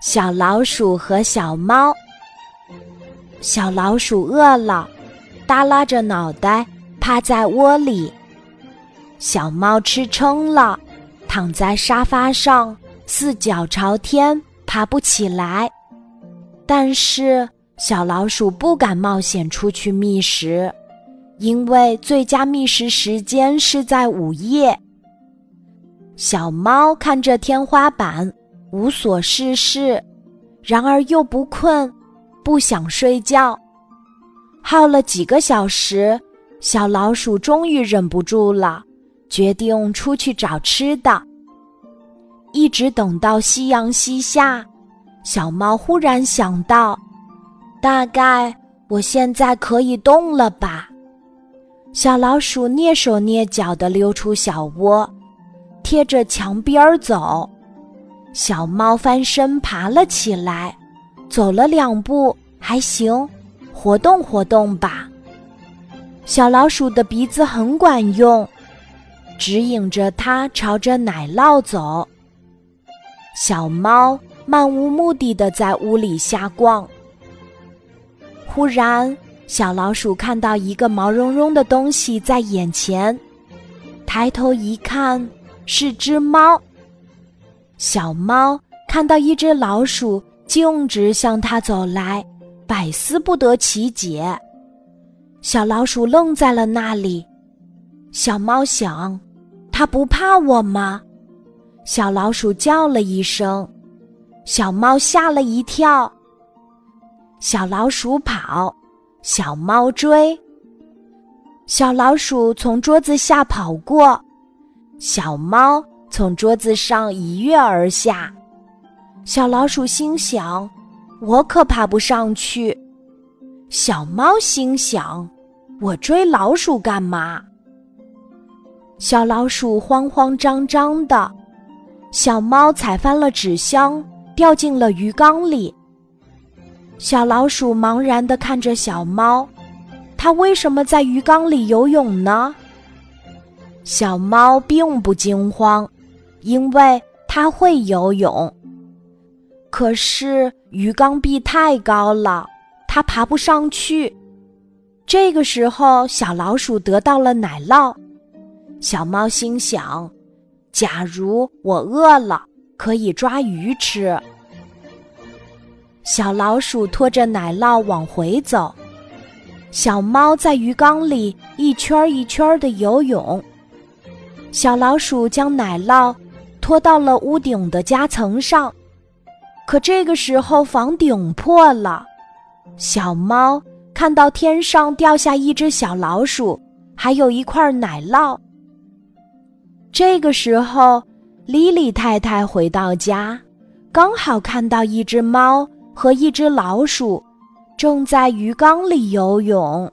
小老鼠和小猫。小老鼠饿了，耷拉着脑袋趴在窝里。小猫吃撑了，躺在沙发上，四脚朝天，爬不起来。但是小老鼠不敢冒险出去觅食，因为最佳觅食时间是在午夜。小猫看着天花板。无所事事，然而又不困，不想睡觉。耗了几个小时，小老鼠终于忍不住了，决定出去找吃的。一直等到夕阳西下，小猫忽然想到：大概我现在可以动了吧？小老鼠蹑手蹑脚地溜出小窝，贴着墙边儿走。小猫翻身爬了起来，走了两步，还行，活动活动吧。小老鼠的鼻子很管用，指引着它朝着奶酪走。小猫漫无目的的在屋里瞎逛。忽然，小老鼠看到一个毛茸茸的东西在眼前，抬头一看，是只猫。小猫看到一只老鼠径直向它走来，百思不得其解。小老鼠愣在了那里。小猫想：它不怕我吗？小老鼠叫了一声，小猫吓了一跳。小老鼠跑，小猫追。小老鼠从桌子下跑过，小猫。从桌子上一跃而下，小老鼠心想：“我可爬不上去。”小猫心想：“我追老鼠干嘛？”小老鼠慌慌张张的，小猫踩翻了纸箱，掉进了鱼缸里。小老鼠茫然的看着小猫，它为什么在鱼缸里游泳呢？小猫并不惊慌。因为它会游泳，可是鱼缸壁太高了，它爬不上去。这个时候，小老鼠得到了奶酪。小猫心想：“假如我饿了，可以抓鱼吃。”小老鼠拖着奶酪往回走，小猫在鱼缸里一圈一圈的游泳。小老鼠将奶酪。拖到了屋顶的夹层上，可这个时候房顶破了。小猫看到天上掉下一只小老鼠，还有一块奶酪。这个时候，莉莉太太回到家，刚好看到一只猫和一只老鼠正在鱼缸里游泳。